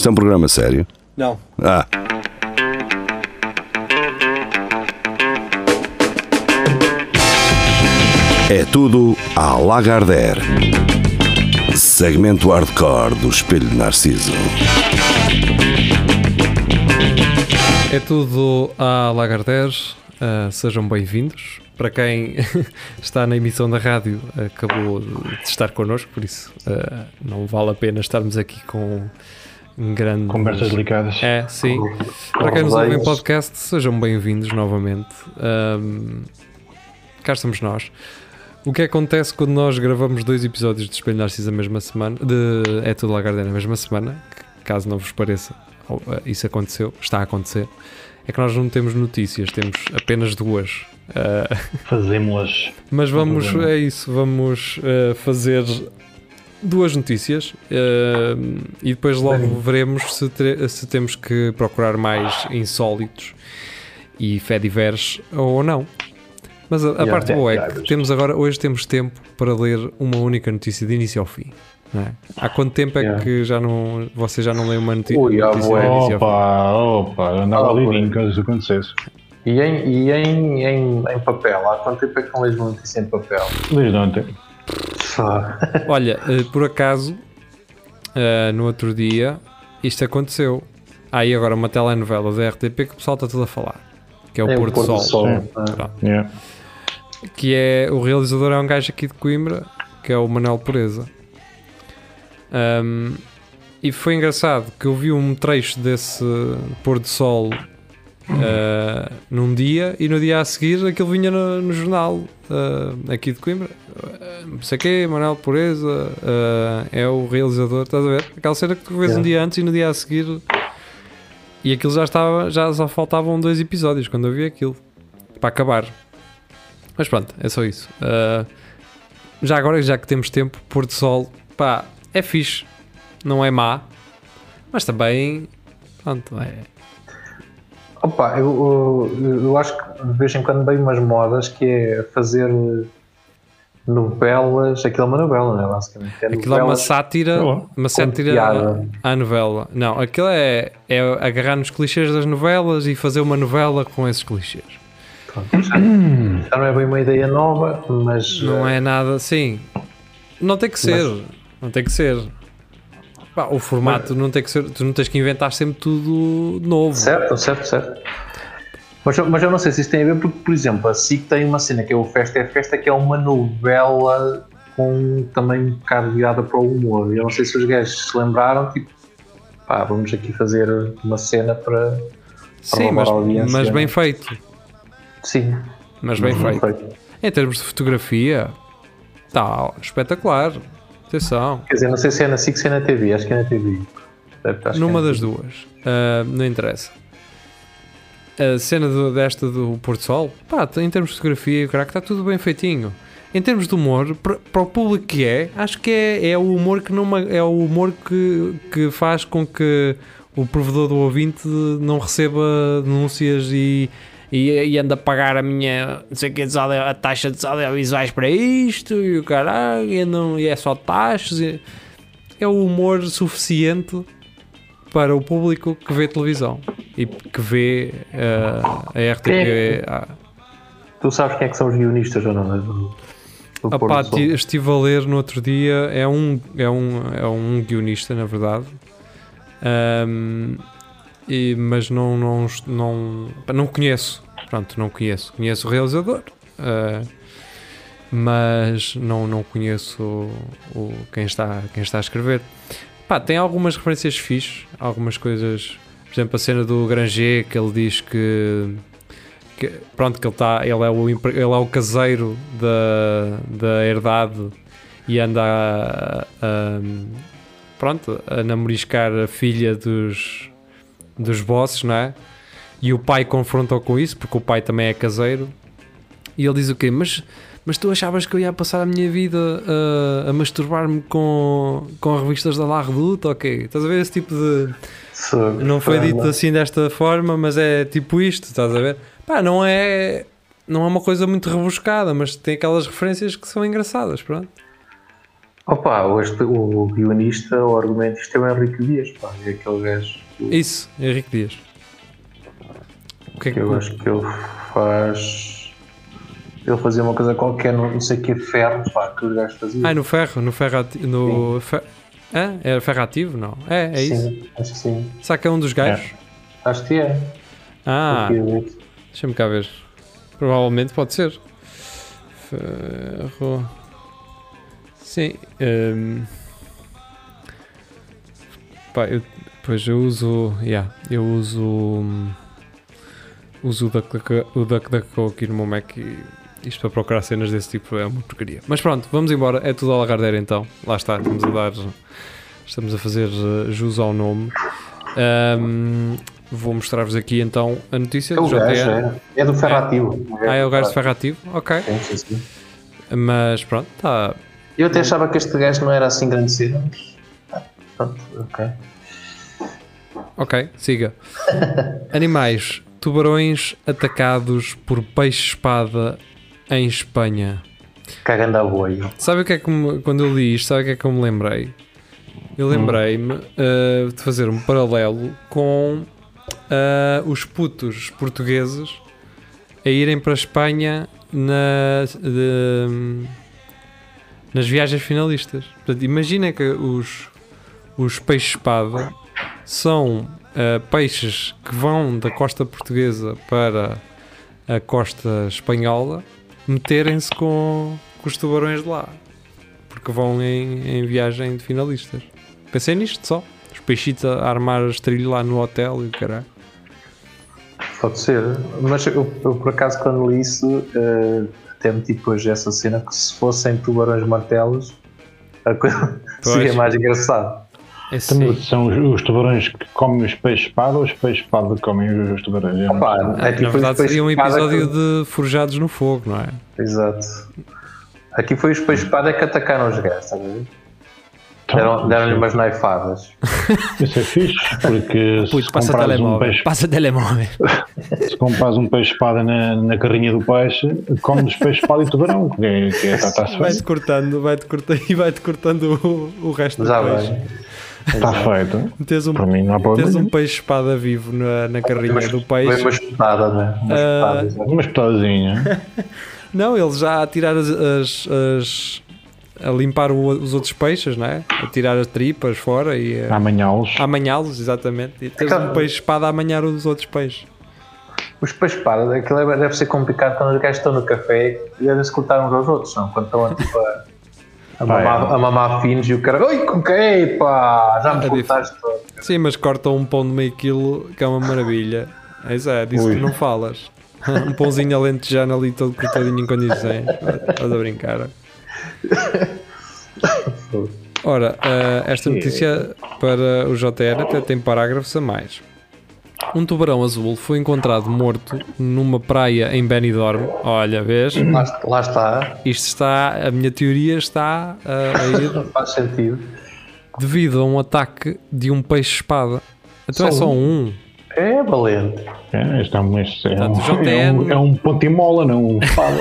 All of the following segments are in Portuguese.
Isto é um programa sério? Não. Ah. É tudo à Lagardère. Segmento hardcore do Espelho de Narciso. É tudo à Lagardère. Uh, sejam bem-vindos. Para quem está na emissão da rádio, acabou de estar connosco, por isso uh, não vale a pena estarmos aqui com grandes. Conversas delicadas. É, sim. Para quem nos ouve em podcast, sejam bem-vindos novamente. Um, cá estamos nós. O que acontece quando nós gravamos dois episódios de Espelho Narciso a mesma semana, de É Tudo Lagardère na mesma semana, caso não vos pareça, isso aconteceu, está a acontecer, é que nós não temos notícias, temos apenas duas. Uh, Fazemos-las. Mas vamos, é isso, vamos uh, fazer duas notícias uh, e depois logo veremos se, se, temos que procurar mais insólitos e fé diversos ou não. Mas a, a yeah, parte boa é que temos agora, hoje temos tempo para ler uma única notícia de início ao fim. É? Há quanto tempo é yeah. que já não, você já não lê uma notícia? Ui, notícia opa, opa, andava ali em caso isso acontecesse. E, em, e em, em, em, papel? Há quanto tempo é que não lês uma notícia em papel? Desde ontem. Olha, eh, por acaso, uh, no outro dia, isto aconteceu. Há aí agora uma telenovela da RTP que o pessoal está tudo a falar. Que é o é Porto, Porto Sol. Sol. Yeah que é o realizador é um gajo aqui de Coimbra, que é o Manuel Pureza. Um, e foi engraçado que eu vi um trecho desse pôr do sol uh, num dia e no dia a seguir aquilo vinha no, no jornal uh, aqui de Coimbra. Uh, não sei o quê, Manuel Pureza é o realizador, estás a ver? Aquela cena que tu vês um dia antes e no dia a seguir. E aquilo já estava, já só faltavam dois episódios quando eu vi aquilo para acabar. Mas pronto, é só isso. Uh, já agora, já que temos tempo, pôr do sol, pá, é fixe. Não é má. Mas também, pronto, é. Opa, eu, eu, eu acho que de vez em quando vem umas modas que é fazer novelas, aquilo é uma novela, não é? Basicamente. É aquilo é uma sátira, uma sátira à novela. Não, aquilo é, é agarrar nos clichês das novelas e fazer uma novela com esses clichês. Pronto, já, já, não é bem uma ideia nova, mas. Não é nada assim. Não tem que ser. Mas... Não tem que ser. Pá, o formato mas... não tem que ser. Tu não tens que inventar sempre tudo novo. Certo, certo, certo. Mas, mas eu não sei se isso tem a ver porque, por exemplo, a SIC tem uma cena que é o Festa é Festa, que é uma novela com também um bocado virada para o humor. Eu não sei se os gajos se lembraram, tipo, pá, vamos aqui fazer uma cena para. para Sim, mas, mas bem feito. Sim. Mas bem uhum. feito. feito. Em termos de fotografia, está espetacular. Atenção. Quer dizer, não sei se é na SIC ou se é na TV, acho que é na TV. Numa é das TV. duas. Uh, não interessa. A cena do, desta do Porto Sol, pá, em termos de fotografia, caraca, está tudo bem feitinho. Em termos de humor, para, para o público que é, acho que é, é o humor que não é o humor que, que faz com que o provedor do ouvinte não receba denúncias e, e, e ando a pagar a minha, não sei o que, a taxa de audiovisuais para isto e o caralho, e, não, e é só taxas. E, é o humor suficiente para o público que vê televisão e que vê uh, a RTP. É, ah. Tu sabes quem é que são os guionistas ou não? Do Apá, estive a ler no outro dia, é um, é um, é um guionista, na verdade. Um, e, mas não, não, não, não conheço. Pronto, não conheço. Conheço o realizador, uh, mas não, não conheço o, o, quem, está, quem está a escrever. Pá, tem algumas referências fixes, algumas coisas. Por exemplo, a cena do Granger, que ele diz que, que pronto, que ele, está ele, é o, ele é o caseiro da, da herdade e anda a, a, pronto, a namoriscar a filha dos, dos bosses, não é? E o pai confrontou com isso, porque o pai também é caseiro. E ele diz o quê? Mas, mas tu achavas que eu ia passar a minha vida a, a masturbar-me com, com revistas da La Redoute? Ok, estás a ver esse tipo de. Não foi dito assim desta forma, mas é tipo isto, estás a ver? Pá, não é, não é uma coisa muito rebuscada, mas tem aquelas referências que são engraçadas, pronto. Opa, este, o guionista, o argumentista é o Henrique Dias, pá, é aquele gajo Isso, Henrique Dias. O que é que. eu acho que ele faz. Ele fazia uma coisa qualquer, não, não sei o que, ferro, pá, que os gajos faziam. Ah, no ferro, no ferro ativo. No fe... Ah, é ferro ativo? Não. É, é isso. Sim, acho que sim. Será que é um dos gajos? Acho que é. Ah, Porque- deixa-me cá ver. Provavelmente pode ser. Ferro. Sim. hum. Pá, eu, pois eu uso. Yeah, eu uso. hum, Uso o DuckDuckGo DuckDuckGo aqui no meu Mac e isto para procurar cenas desse tipo é uma porcaria. Mas pronto, vamos embora. É tudo a lagardeira então. Lá está, estamos a dar. Estamos a fazer uh, jus ao nome. Hum, vou mostrar-vos aqui então a notícia É do o gajo, é. É do ferro ativo. Ah, é o gajo de ferro ativo? Ok. Sim, sim, sim. Mas pronto, tá. Eu até achava que este gajo não era assim grande cena, mas. ah, Pronto, ok. Ok, siga. Animais. Tubarões atacados por peixe-espada em Espanha. Cagando a boio. Sabe o que é que me- quando eu li isto, sabe o que é que eu me lembrei? Eu lembrei-me uh, de fazer um paralelo com uh, os putos portugueses a irem para a Espanha na- de- nas viagens finalistas. Portanto, imagina que os, os peixes-espada são uh, peixes que vão da costa portuguesa para a costa espanhola meterem-se com, com os tubarões de lá porque vão em, em viagem de finalistas. Pensei nisto só. Os peixitos a armar as trilhas lá no hotel e o caralho. Pode ser. Mas eu, eu, por acaso quando li isso, eh, até meti depois essa cena que se fossem tubarões martelos, a coisa seria mais engraçado. É sim. Então, São os, os tubarões que comem os peixes-espada ou os peixes-espada que comem os, os tubarões? Opa, sei. aqui Na verdade seria um episódio que- de Forjados no Fogo, não é? Exato. Aqui foi os peixes espada que atacaram os gajos, estás a ver? Deram- Deram-lhe umas naifadas. Isso é fixe, porque se Puto, passa comprares um telemóvel. peixe, Passa telemóvel. se compras um peixe-espada na, na carrinha do peixe, come dos peixes-espada e tubarão, que é, que é tá, tá Vai-te cortando, vai-te cortando e vai-te cortando o, o resto do Já peixe. bem. Está feito. Tens um, Para mim não há tens problema. um peixe-espada vivo na, na carrinha do peixe. uma espetada, né? Uma espetada, exato. Uma espetadazinha. Não, ele já a tirar as, as- as- a limpar o- os outros peixes, não é? A tirar as tripas fora e a, Amanhá-los. a amanhá-los, exatamente. E tens um peixe-espada a amanhar os outros peixes. Os peixes espada, aquilo é- deve ser complicado quando os gajos estão no café e devem-se cortar uns aos outros, não? Quando estão tipo, a, a, Pá, mamar, é. a mamar finos e o cara, oi, com que pá, já me É cortaste todo. Sim, mas cortam um pão de meio quilo, que é uma maravilha. É isso, é, disso Ui. que não falas. um pãozinho alentejano ali todo cortadinho em condições. Estás a brincar. Ora, eh, esta notícia para o JN até tem parágrafos a mais. Um tubarão azul foi encontrado morto numa praia em Benidorm. Olha, vês? Lá, lá está, Isto está, a minha teoria está eh, a ir faz sentido. devido a um ataque de um peixe-espada. Então é Só só um? um. É valente. É, este é um, este é um, Portanto, JN é um, é um pontimola, não um espada.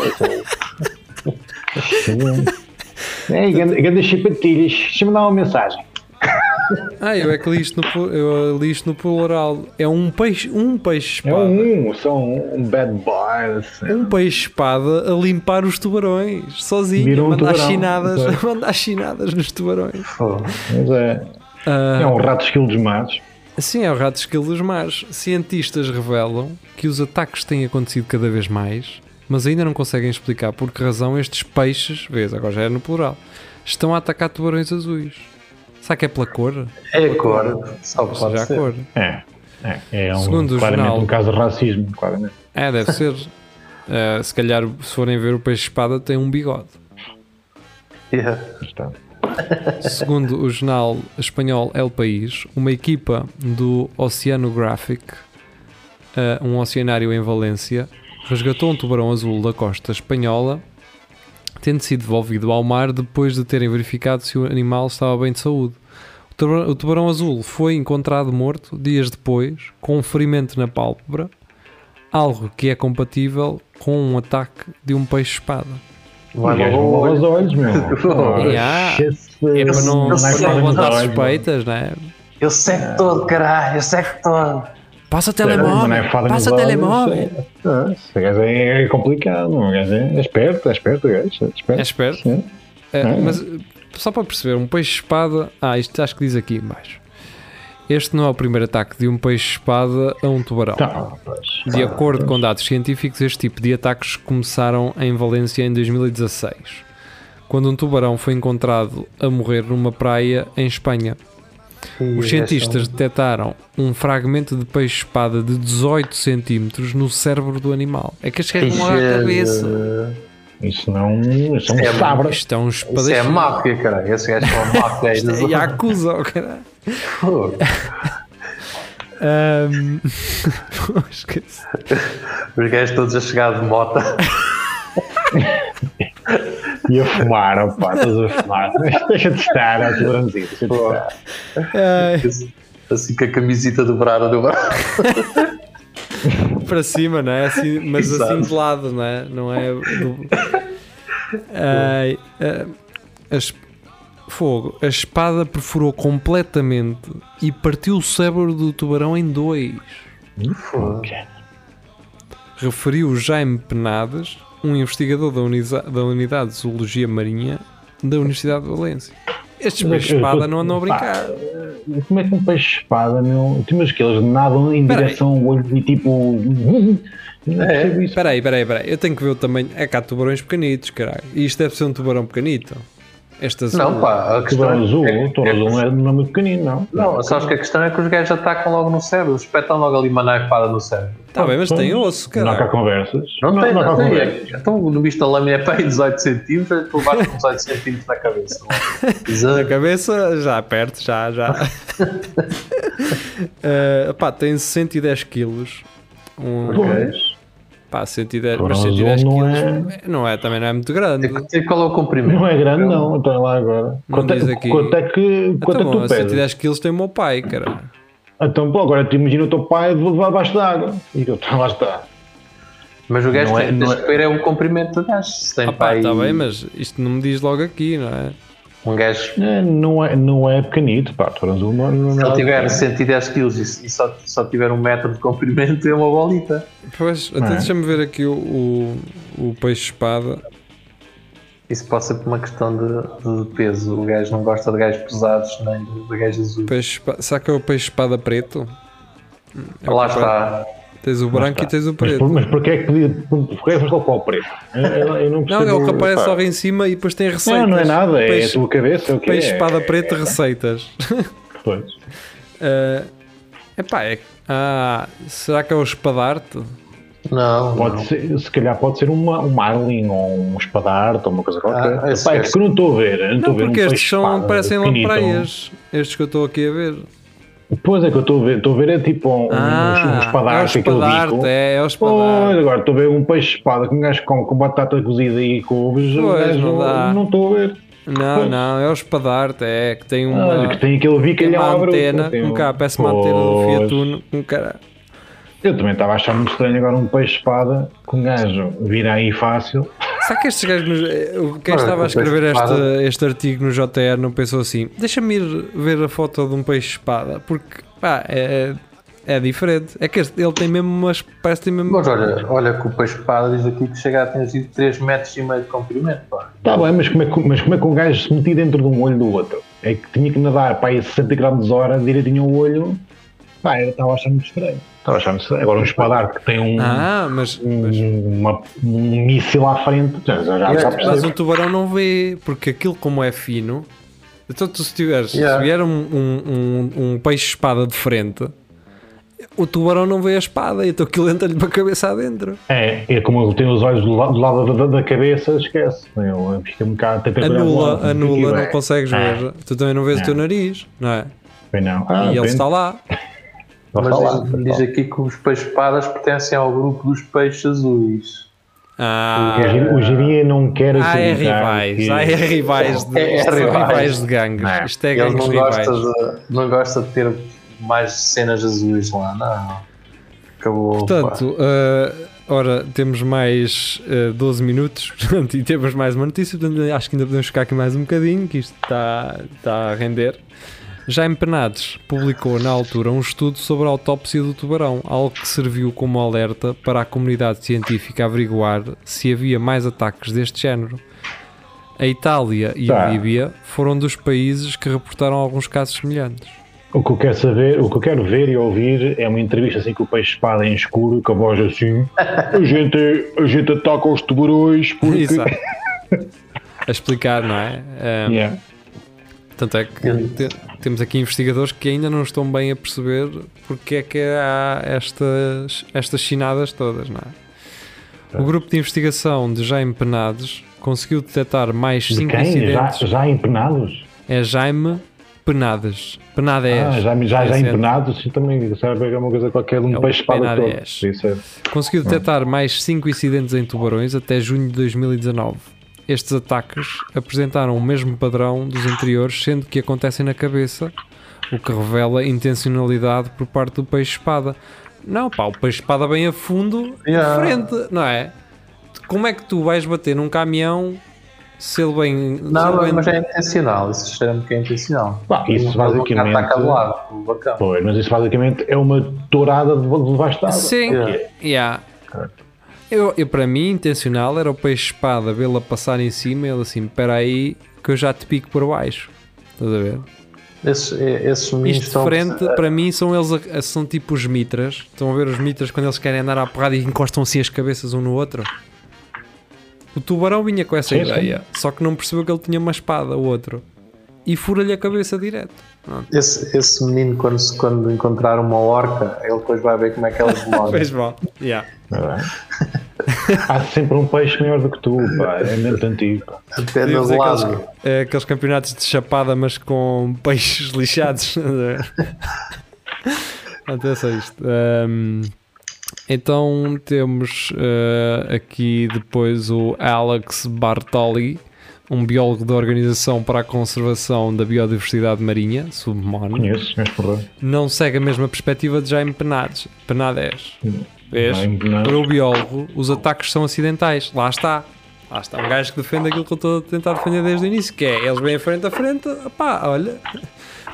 É, ganda chipatilhas. Deixa-me dar uma mensagem. Ah, eu é que li isto no, eu li isto no plural. É um peixe, um peixe É espada. um, só um, bad boy. assim. Um peixe espada a limpar os tubarões, sozinho, Virou a mandar chinadas, a mandar chinadas nos tubarões. Mas é, Ah, é um rato esquilo dos mares. Sim, é o rato esquilo dos mares. Cientistas revelam que os ataques têm acontecido cada vez mais, mas ainda não conseguem explicar por que razão estes peixes, vês, agora já é no plural, estão a atacar tubarões azuis. Será que é pela cor? É a cor, só pode seja, a ser. cor. É, é, é um, Segundo o claramente jornal- um caso de racismo, claramente. É, deve ser. Ah, se calhar, se forem ver o peixe-espada, tem um bigode. Yeah. Está. Segundo o jornal espanhol El País, uma equipa do Oceanographic, eh, um oceanário em Valência, resgatou um tubarão azul da costa espanhola, tendo sido devolvido ao mar depois de terem verificado se o animal estava bem de saúde. O tubarão, o tubarão azul foi encontrado morto dias depois, com um ferimento na pálpebra, algo que é compatível com um ataque de um peixe-espada. Vai logo não os olho. olhos, meu. Yeah. Esquece- É para não, eu não levantar suspeitas, né? Eu seco todo, caralho, eu seco todo. Passa telemóvel, é passa olhos, telemóvel. é- Esse gajo é, é complicado, não. O gajo é, é esperto, é esperto. É esperto. É esperto. É, É. mas só para perceber, um peixe-espada. Ah, isto acho que diz aqui em baixo. Este não é o primeiro ataque de um peixe-espada a um tubarão. Tá, pois. De acordo com dados científicos, este tipo de ataques começaram em Valência em 2016, quando um tubarão foi encontrado a morrer numa praia em Espanha. Os cientistas detectaram um fragmento de peixe-espada de 18 centímetros no cérebro do animal. É que este gajo não olha a cabeça. Isso não. Isso é um É, sabra. Isto é um Isso é espadachim. máfia, caralho. Esse gajo é uma máfia. Isto é Yakuza, oh. Ahm, Esqueci. Os gajos todos a chegar de moto. E a fumar, opá, todos a fumar. Deixa de estar, ó, deixa de Pô. estar. Ai, Assim com a camisita dobrada do braço. para cima, não é? Assim, mas Exato. assim de lado, não é? Não é. do- Ai, as- Fogo, a espada perfurou completamente e partiu o cérebro do tubarão em dois. Ok. Referiu Jaime Penades, um investigador da, Unisa- da Unidade de Zoologia Marinha da Universidade de Valência. Estes Mas é peixes espada eu- não andam a brincar. pá, Como é que um peixe-espada, meu? Tu imaginas que eles nadam em Peraí. direção ao olho e tipo. Não É. percebo isso. Espera aí, espera aí, espera aí. Eu tenho que ver o tamanho. É cá tubarões pequenitos, caralho. E isto deve ser um tubarão pequenito. Este azul. Não, pá, a questão Tubarão azul, é, o touro azul não é, não é muito pequenino, não. Não, sabes que a questão é que os gajos atacam logo no cérebro, espetam logo ali uma naipada no cérebro. Tá bem, mas tem osso, Não há cá conversas. Não, tem, há não, cá tem. conversas. Então, no visto da lâmina é para aí 18 centímetros, tu levaste com 18 centímetros na cabeça. Na cabeça, já perto, já, já. uh, pá, tem 110 quilos. Um, Pois. Pá, 110, Tubarão mas 110 azul quilos não não é... não é, também não é muito grande. E qual é o comprimento? Não é grande, não. Então lá agora. Não Quanto diz é, aqui. quanto é que, quanto Então, é que bom, tu pedes? 110 quilos tem o meu pai, cara. Então, pô, agora te imagina o teu pai de levar abaixo da água. E eu, lá está. Mas o gajo Não é- tem, não tens é- que ver é o comprimento do gajo. Se tem Ah, pá, aí tá bem, mas isto não me diz logo aqui, não é? Um gajo, É, não, é, não é pequenito, pá. Azul não, não se é ele tiver pequeno. 110 kg e, e só, só tiver um metro de comprimento, é uma bolita. Pois, até é? deixa-me ver aqui o, o, o peixe-espada. Isso pode ser por uma questão de, de peso. O gajo não gosta de gajos pesados nem de, de gajos azuis. Peixe, será que é o peixe-espada preto? É Lá está. Tens o branco e tens o Mas, preto. por- mas porquê é que podia. Porquê é que colocar o preto? Eu, eu- não Não, é o que aparece pá. logo em cima e depois tem receitas. Não, não é nada, é Peixe- a tua cabeça. É o que Peixe é. espada preta, receitas. Pois. Uh, epá, é, ah, será que é o espadarte? Não, Pode não. ser, se calhar pode ser uma, um marlin ou um espadarte ou uma coisa qualquer. Ah, esse Pá, é porque eu não estou a ver. Não, estou Não, a ver porque um estes são, parecem pequenito. lampreias. Estes que eu estou aqui a ver. Pois é que eu estou a ver. Estou a ver é tipo um, um Ah, é o espadarte, aquele espadarte, bico. é, é o espadarte. agora estou a ver um peixe espada com um gajo com, com batata cozida e couves. Pois, gajo não estou a ver. Não, não, é o espadarte, é que tem uma, Olha, que tem aquele ali uma antena, um um- cá, parece uma antena do Pois. Fiat Uno, um cara. Eu também estava a achar muito estranho agora um peixe espada com um gajo vir aí fácil. Será que estes gajos, eh, quem estava a escrever este, este artigo no JR não pensou assim, deixa-me ir ver a foto de um peixe espada, porque pá, é, é diferente. É que este, ele tem mesmo umas, parece que tem mesmo... Mas olha, olha que o peixe espada diz aqui que chega a atingir 3 metros e meio de comprimento. Pá. Está bem, mas como, é que, mas como é que um gajo se metia dentro de um olho do outro? É que tinha que nadar para aí 60 km hora direitinho ao olho. Pá, eu estava a achar muito estranho. Estava a achar muito estranho. Agora um espadar que tem um, Ah, mas, mas, um, uma- um míssil à frente, já, já, já mas o tubarão não vê, porque aquilo como é fino, então tu se tiveres, Yeah. se vier um, um, um, um peixe espada de frente, o tubarão não vê a espada, então aquilo entra-lhe para a cabeça adentro. É, é como ele tem os olhos do, la- do lado da, da cabeça, esquece. Ele fica um bocado. o Anula, lado, anula, aquilo é- não consegues É. ver. Tu também não vês o teu É. nariz, não é? Bem, não. Ah, e ele está lá. Mas lá, diz, diz aqui que os peixes espadas pertencem ao grupo dos peixes azuis. Ah, O Giria não quer ah, é rivais. que- Ah, é rivais de, É- é rivais. rivais de gangues. É. Isto é Ele gangues não rivais. gosta, de, não gosta de ter mais cenas azuis lá, não. Acabou. Portanto, uh, ora, temos mais uh, 12 minutos portanto, e temos mais uma notícia. Portanto, acho que ainda podemos ficar aqui mais um bocadinho, que isto está, está a render. Jaime Penades publicou na altura um estudo sobre a autópsia do tubarão, algo que serviu como alerta para a comunidade científica averiguar se havia mais ataques deste género. A Itália e Tá. a Líbia foram dos países que reportaram alguns casos semelhantes. O que eu quero saber, o que eu quero ver e ouvir é uma entrevista assim com o peixe espada em escuro, com a voz assim. A gente, a gente ataca os tubarões porque. Exato. A explicar, não é? Um, Yeah. Tanto é que temos aqui investigadores que ainda não estão bem a perceber porque é que há estas, estas chinadas todas, não é? O grupo de investigação de Jaime Penades conseguiu detectar mais De 5 quem? Já, incidentes. já empenados? É Jaime Penades. Penades. Ah, já, já, já É empenados? Sim, também sabe é uma coisa qualquer de É um o peixe espada todo. Isso é. Conseguiu detectar mais 5 incidentes em tubarões até junho de 2019. Estes ataques apresentaram o mesmo padrão dos anteriores, sendo que acontecem na cabeça, o que revela intencionalidade por parte do peixe-espada. Não, pá, o peixe-espada bem a fundo, Yeah. de frente, não é? Como é que tu vais bater num caminhão se ele bem. Não, ele bem- mas é intencional. Isso cheira-me que é intencional. Pá, isso basicamente- do lado. Pois, mas isso basicamente é uma tourada de de debaixo d'água. Sim, Yeah. yeah. Eu, eu, para mim, intencional era o peixe-espada vê-la passar em cima e ele assim: espera aí que eu já te pico por baixo. Estás a ver? Esses, esses meninos Isto de frente, para mim, são eles a- são tipo os mitras. Estão a ver os mitras quando eles querem andar à porrada e encostam assim as cabeças um no outro? O tubarão vinha com essa Sim, sim. ideia, só que não percebeu que ele tinha uma espada, o outro, e fura-lhe a cabeça direto. Esse, esse menino, quando, se- quando encontrar uma orca, ele depois vai ver como é que elas demoram. Fez mal. Yeah. É? Há sempre um peixe maior do que tu, pá. É muito antigo. Até do aqueles, lado. é, aqueles campeonatos de chapada, mas com peixes lixados. Até só isto. Ahm, então temos ah, aqui depois o Alex Bartoli, um biólogo da Organização para a Conservação da Biodiversidade Marinha, submarino. Conheço, lá. Não segue a mesma perspectiva de Jaime Penades. Penades. Vês? Para o biólogo, os ataques são acidentais. Lá está. Lá está um gajo que defende aquilo que eu estou a tentar defender desde o início, que é eles vêm frente a frente, pá, olha,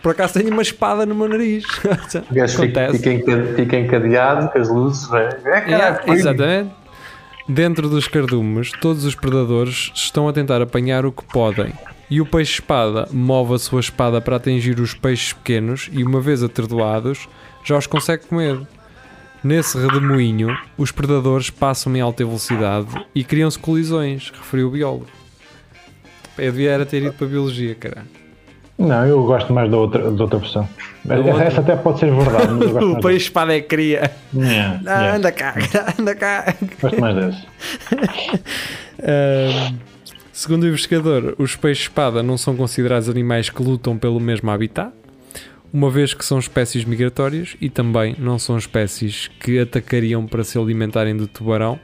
por acaso tenho uma espada no meu nariz. O gajo fica, fica, enca- fica encadeado com as luzes. É, é caralho, exatamente. Dentro dos cardumes, todos os predadores estão a tentar apanhar o que podem. E o peixe-espada move a sua espada para atingir os peixes pequenos e, uma vez atordoados, já os consegue comer. Nesse redemoinho, os predadores passam em alta velocidade e criam-se colisões, referiu o biólogo. Eu devia era ter ido para a biologia, caralho. Não, eu gosto mais da outra, da outra versão. Essa, essa até pode ser verdade, mas eu gosto O mais peixe-espada é cria. Yeah, Ah, yeah. Anda cá, anda cá. Gosto mais dessa. Segundo o investigador, os peixes-espada não são considerados animais que lutam pelo mesmo habitat, uma vez que são espécies migratórias e também não são espécies que atacariam para se alimentarem de tubarão,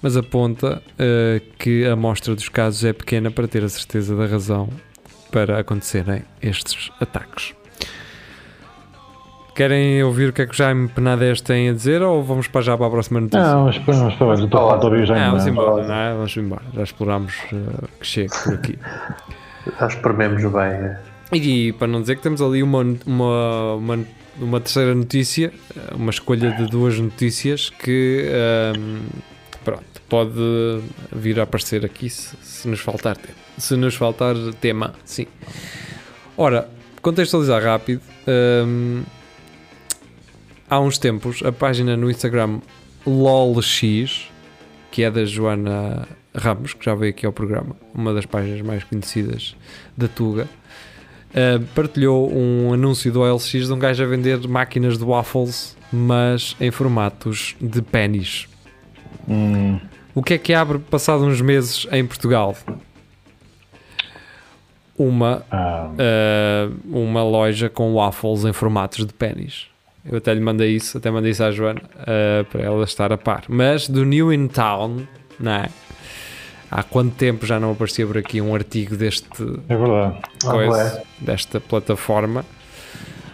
mas aponta ah, que a amostra dos casos é pequena para ter a certeza da razão para acontecerem estes ataques. Querem ouvir o que é que o Jaime Penades tem a dizer ou vamos para já para a próxima notícia? Não, mas depois vamos. Eu estou a falar de ouvir já Ah, vamos embora, não é? Vamos embora. Já explorámos uh, que chega por aqui. Já esprememos bem. é. E para não dizer que temos ali uma, uma, uma, uma terceira notícia, uh, uma escolha de duas notícias que um, pronto, pode vir a aparecer aqui se, se nos faltar tempo. Se nos faltar tema, sim. Ora, contextualizar rápido. um, há uns tempos, a página no Instagram LOLX, que é da Joana Ramos, que já veio aqui ao programa, uma das páginas mais conhecidas da Tuga, uh, partilhou um anúncio do OLX de um gajo a vender máquinas de waffles, mas em formatos de pennies. Hum, O que é que abre passado uns meses em Portugal? Uma, uh, uma loja com waffles em formatos de pennies. Eu até lhe mandei isso, até mandei isso à Joana uh, para ela estar a par. Mas do New in Town, não é? Há quanto tempo já não aparecia por aqui um artigo deste é verdade. Coisa, ué. desta plataforma?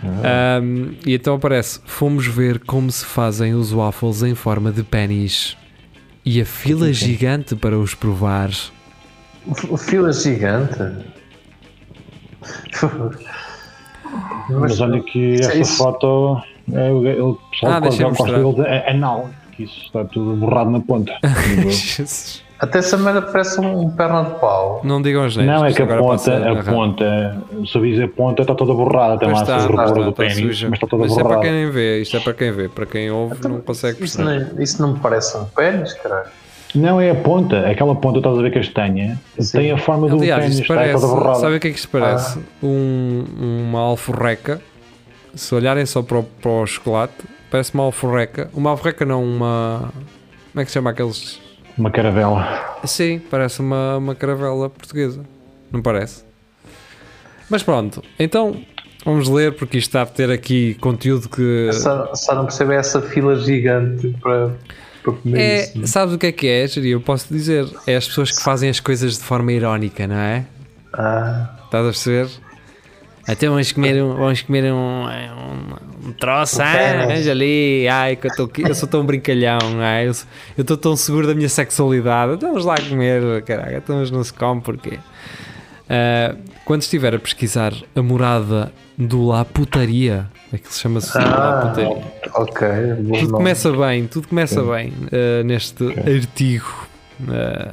Um, e então aparece: fomos ver como se fazem os waffles em forma de pennies. E a fila gigante para os provar. O fila gigante. Mas olha que isso- foto é o ele- pessoal Ah, que deixa-me gosta mostrar. deles é anal, que isso está tudo borrado na ponta. Jesus. Até essa merda parece um perna de pau. Não digam as neiras, não, é isto que a ponta, a ponta, se eu dizer ponta, está toda borrada, tem lá está, está, do está pênis, mas está toda Mas isso é para borrada. quem nem vê, isto é para quem vê. Para quem ouve, não consegue Isso perceber. não, isso não me parece um pênis, caralho. Não é a ponta, aquela ponta, estás a ver castanha, Sim. tem a forma do Aliás, pênis, isto está parece. toda borrada. Sabe o que é que isto parece? Um, uma alforreca. Se olharem só para o, para o chocolate, parece uma alforreca. Uma alforreca não, uma. Como é que se chama aqueles. Uma caravela. Sim, parece uma, uma caravela portuguesa. Não parece? Mas pronto, então vamos ler porque isto está a ter aqui conteúdo que. Só, só não percebo essa fila gigante para, para comer É, isso. sabes o que é que é, Jiri? Eu posso dizer. É as pessoas que fazem as coisas de forma irónica, não é? Ah, Estás a perceber? Até vamos comer um, vamos comer um, um, um troço, ah, pênis. veja ali, ai, que eu, tô eu sou tão brincalhão, ai, eu estou tão seguro da minha sexualidade, então vamos lá comer, caraca, então mas não se come porquê? Ah, quando estiver a pesquisar a morada do La Putaria, aquilo chama-se La ah, Putaria. ok. bom Tudo nome. começa bem, tudo começa bem uh, neste artigo. Uh,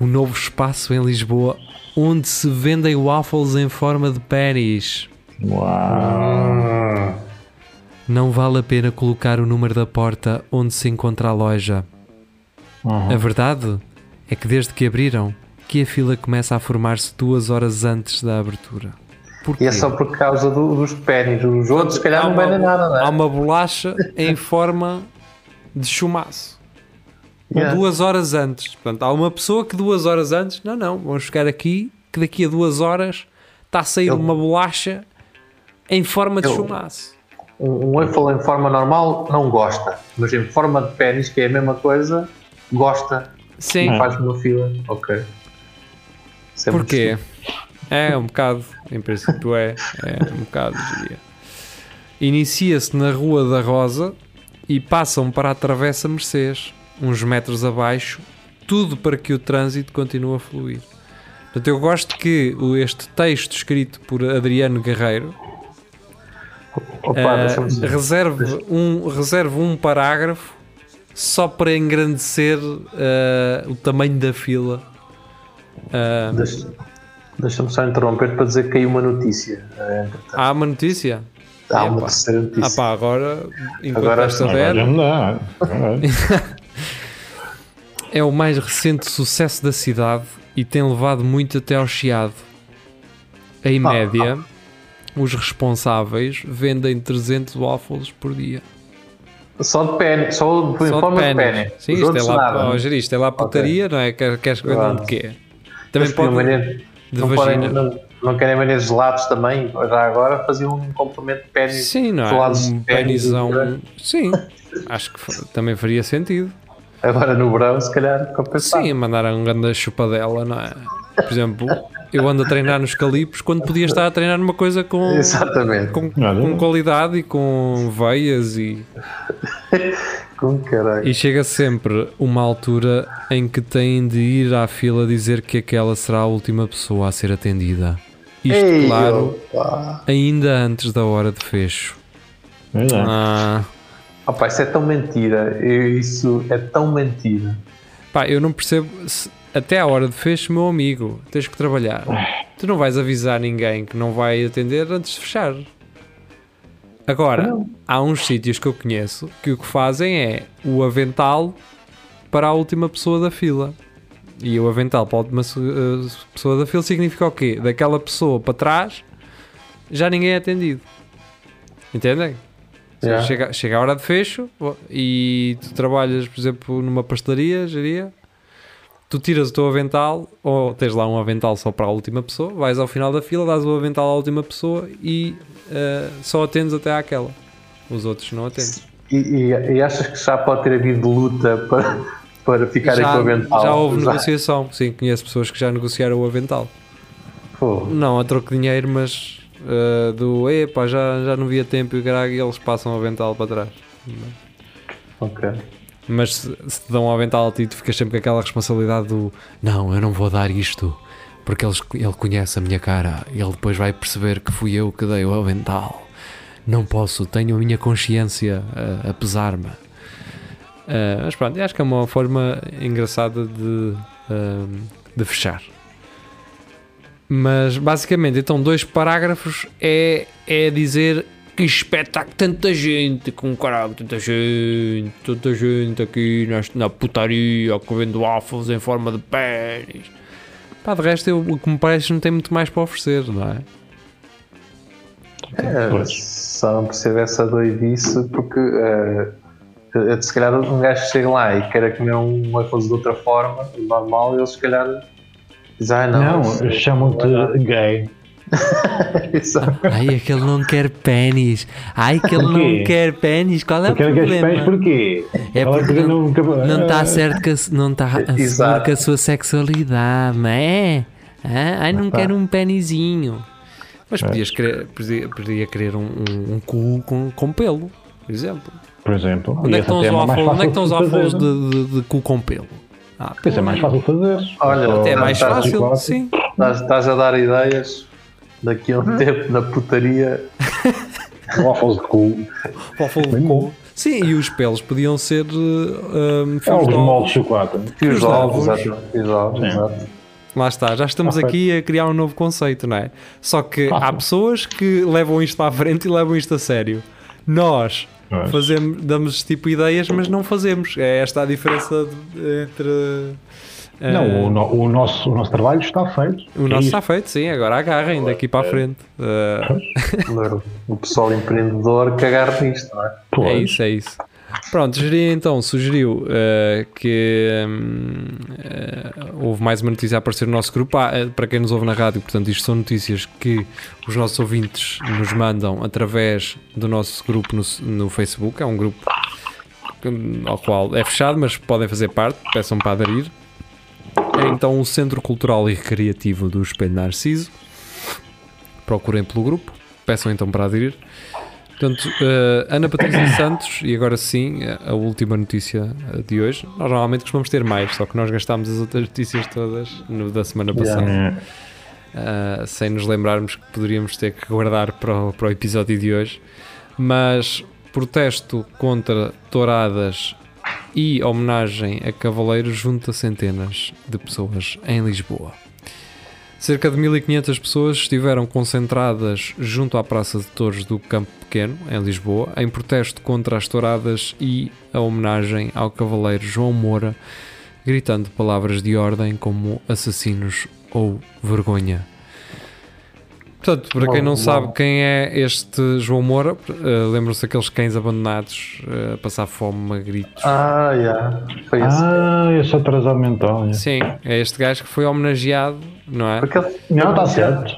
o novo espaço em Lisboa onde se vendem waffles em forma de pennies. Uau. Não vale a pena colocar o número da porta onde se encontra a loja. Uhum. A verdade é que desde que abriram, que a fila começa a formar-se duas horas antes da abertura. Porquê? E é só por causa do- dos pênis. Os outros, se calhar, não vendem nada, não é? Há uma bolacha em forma de chumaço. Yeah. duas horas antes. Portanto, há uma pessoa que duas horas antes, não, não, vamos chegar aqui, que daqui a duas horas está a sair Eu- uma bolacha em forma de Eu- chumaço. Um, um waffle em forma normal não gosta, mas em forma de pênis, que é a mesma coisa, gosta. Sim, E faz uma fila. Ok. Isso é porquê? É um bocado, em princípio é, é um bocado, diria. Inicia-se na Rua da Rosa e passam para a Travessa Mercês, uns metros abaixo, tudo para que o trânsito continue a fluir. Portanto, eu gosto que este texto escrito por Adriano Guerreiro Opa, dizer. reserve, um, reserve um parágrafo só para engrandecer eh, o tamanho da fila. Eh, Deixa- Deixa-me só interromper para dizer que caiu uma notícia. entretanto. há uma notícia? Há uma terceira Ah notícia. pá, agora, enquanto Agora esta. Agora. é o mais recente sucesso da cidade e tem levado muito até ao chiado. Em Ah, média, os responsáveis vendem 300 waffles por dia. Só de pênis, só de, Só de pênis. Sim, Os isto é lá, oh, Geri, isto é lá putaria, não é? Quer- Queres que vendam Claro. de quê? Também Eles pode de não, podem, vagina. não, não querem vender gelados também. Já agora faziam um complemento de pênis. Sim, não é? Um penizão. Sim, acho que também faria sentido. Agora no verão, se calhar, compensar. Sim, mandar um grande chupadela, não é? Por exemplo, eu ando a treinar nos calipos quando podia estar a treinar numa coisa com, Exatamente. com, com qualidade e com veias e, Com caralho. e chega sempre uma altura em que têm de ir à fila dizer que aquela será a última pessoa a ser atendida. Isto, Ei, claro, opa. ainda antes da hora de fecho. É. Ah, Opa, isso é tão mentira. Eu- Isso é tão mentira. pá, eu não percebo. se- até à hora de fecho, meu amigo, tens que trabalhar. Tu não vais avisar ninguém que não vai atender antes de fechar. Agora, há uns sítios que eu conheço que o que fazem é o avental para a última pessoa da fila. E o avental para a última eh, pessoa da fila significa o quê? Daquela pessoa para trás já ninguém é atendido. Entendem? Yeah. Chega, chega a hora de fecho e tu trabalhas, por exemplo, numa pastelaria, geria, tu tiras o teu avental, ou tens lá um avental só para a última pessoa, vais ao final da fila, dás o avental à última pessoa e eh, só atendes até àquela. Os outros não atendem. E, e- e achas que já pode ter havido luta para, para ficarem com o Já, avental? já houve negociação, sim, conheço pessoas que já negociaram o avental. Pô, Não a troco de dinheiro, mas uh, do epá, já, já não via tempo e caralho, e eles passam o avental para trás. Ok. Mas se, se te dão um avental ti, tu ficas sempre com aquela responsabilidade do não, eu não vou dar isto porque eles, ele conhece a minha cara e ele depois vai perceber que fui eu que dei o avental. Não posso, tenho a minha consciência a, a pesar-me. Uh, mas pronto, acho que é uma forma engraçada de, uh, de fechar. Mas basicamente, então, dois parágrafos é, é dizer que espetáculo, tanta gente, com caralho, tanta gente, tanta gente aqui nesta, na putaria, comendo waffles em forma de pênis. Pá, de resto, eu, o que me parece não tem muito mais para oferecer, não é? É, só não percebo essa doidice porque uh, se calhar um gajo chega lá e quer comer uma coisa de outra forma, normal, eles se calhar dizem, ah, não, não chamam-te gay. Exato. Ai, aquele não quer pênis. Ai, que ele não quer pênis. Qual é o problema? Quer pênis porquê? É porque não, não está certo que não está a seguro com a sua sexualidade, não é? Ah, ai, não quero um penizinho. Mas podias querer, podia, podia querer um, um, um cu com, com pelo, por exemplo. Por exemplo. Onde é que estão os waffles, onde é que estão os waffles de, de, de, cu com pelo? Ah, Isso é mais fácil fazer. Olha, até é mais fácil, sim. Estás, estás a dar ideias daqui a um tempo na putaria. waffles de cu. Waffles de cu. Sim, e os pelos podiam ser um, é, os moldes de chocolate. E os ovos. Exato. Lá está, já estamos aqui a criar um novo conceito, não é? Só que há pessoas que levam isto para a frente e levam isto a sério. Nós fazemos, damos tipo ideias, mas não fazemos. É esta a diferença entre. Não, uh, o, no, o, nosso, o nosso trabalho está feito. O nosso é está feito, sim. Agora agarrem daqui para a frente. Uh... o pessoal empreendedor que agarra nisto, não é? É isso, é isso. Pronto, Geria então sugeriu uh, que um, uh, houve mais uma notícia a aparecer no nosso grupo. Ah, eh, para quem nos ouve na rádio, portanto, isto são notícias que os nossos ouvintes nos mandam através do nosso grupo no, no Facebook. É um grupo ao qual é fechado, mas podem fazer parte, peçam para aderir. É então o Centro Cultural e Recreativo do Espelho Narciso. Procurem pelo grupo, peçam então para aderir. Portanto, uh, Ana Patrícia Santos, e agora sim, a última notícia eh, de hoje. Nós normalmente costumamos ter mais, só que nós gastámos as outras notícias todas no, da semana passada. Uh, sem nos lembrarmos que poderíamos ter que guardar para o, para o episódio de hoje. Mas protesto contra touradas e homenagem a cavaleiros junta centenas de pessoas em Lisboa. Cerca de 1500 pessoas estiveram concentradas junto à Praça de Touros do Campo Pequeno, em Lisboa, em protesto contra as touradas e a homenagem ao cavaleiro João Moura, gritando palavras de ordem como assassinos ou vergonha. Portanto, para quem não sabe quem é este João Moura, uh, lembram-se daqueles cães abandonados uh, a passar fome a gritos. Ah, yeah. foi esse. Ah, esse atrasado mental. Yeah. Sim, é este gajo que foi homenageado, não é? Porque ele, não, está certo.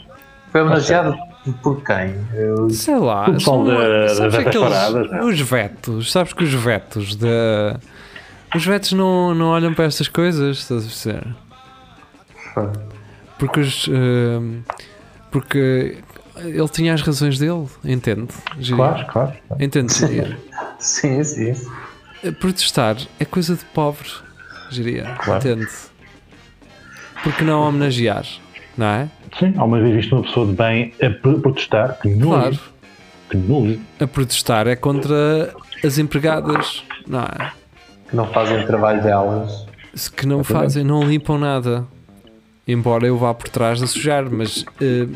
Foi homenageado por quem? Eu... Sei lá. O pessoal das paradas. Né? Os vetos, sabes que os vetos da. Os vetos não, não olham para estas coisas, estás a perceber? Porque os. Uh, porque ele tinha as razões dele, entende? Claro, claro. Entende, sim, sim. Protestar é coisa de pobre, diria. Claro. Entende? Porque não homenagear, não é? Sim, há uma vez visto uma pessoa de bem a protestar, que não claro. Que não A protestar é contra as empregadas, não é? Que não fazem o trabalho delas. Que não fazem, não limpam nada. Embora eu vá por trás a sujar, mas uh,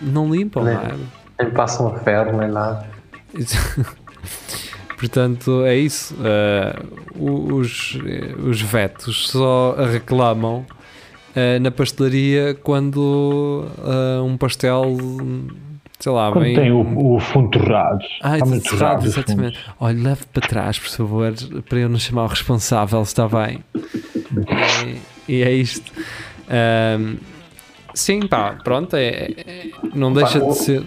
não limpam, nem, não é? Nem passam a ferro, nem nada. Portanto, é isso. Uh, os, os vetos só reclamam uh, na pastelaria quando uh, um pastel, sei lá, quando tem o, o fundo torrado. Ah, torrado, exatamente. Olha, leve para trás, por favor, para eu não chamar o responsável, está bem. e, e é isto. Um, Sim, pá, pronto, é, é não deixa de ser.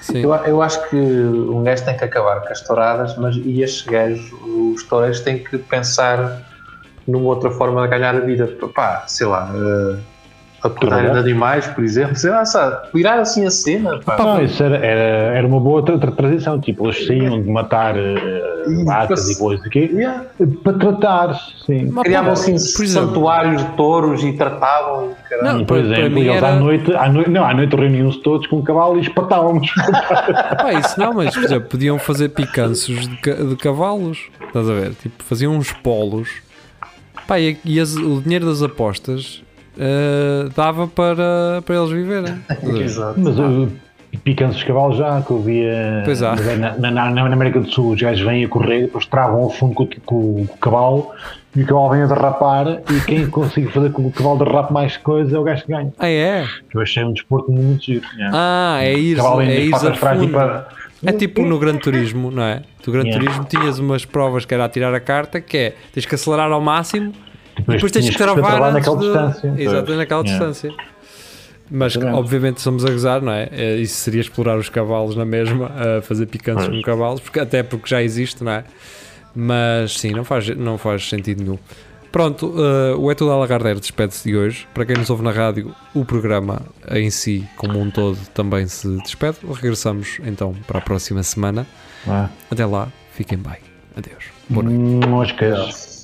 Sim. Eu, eu acho que um gajo tem que acabar com as touradas, mas e estes gajos, os toureiros, têm que pensar numa outra forma de ganhar a vida. Pá, sei lá, uh, a cuidar de animais, por exemplo. Sei lá, sabe, virar assim a cena. Pá. Não, isso era, era, era uma boa tra- tra- tradição. Tipo, eles saíam de matar uh, vacas e coisas aqui Yeah. para tratar, sim. Mas, Criavam assim por exemplo, santuários de touros e tratavam. Não, E, por para exemplo, eles era- à noite, à noite, não, à noite reuniam-se todos com um cavalo e espatávamos. Pá, isso não, mas por exemplo, podiam fazer picanços de, de cavalos. Estás a ver? Tipo, faziam uns polos. Pá, e, e as- o dinheiro das apostas eh, dava para, para eles viverem. Ver? Exato. Mas uh, picantes de cavalo já, que eu via Pois há. na, na, na- América do Sul, os gajos vêm a correr, depois travam ao fundo com, o- com o cavalo e o cavalo vem a derrapar e quem consegue fazer com que o cavalo derrape mais coisa é o gajo que ganha. Ah, é? Eu achei um desporto muito giro. Ah, é ir, o cavalo é e fundo. para. É tipo no Gran Turismo, não é? Tu Gran Yeah. Turismo tinhas umas provas que era a tirar a carta, que é tens que acelerar ao máximo e depois tens que travar naquela de... distância. Exato, naquela Yeah. distância. Mas obviamente estamos a gozar, não é? Eh, Isso seria explorar os cavalos na mesma, a fazer picantes com cavalos, porque, até porque já existe, não é? Mas sim, não faz, não faz sentido nenhum. Pronto, eh, o É Tudo a Lagardère despede-se de hoje. Para quem nos ouve na rádio, o programa em si, como um todo, também se despede. Regressamos então para a próxima semana. Ah, Até lá, fiquem bem. Adeus. Boa noite. Moscas.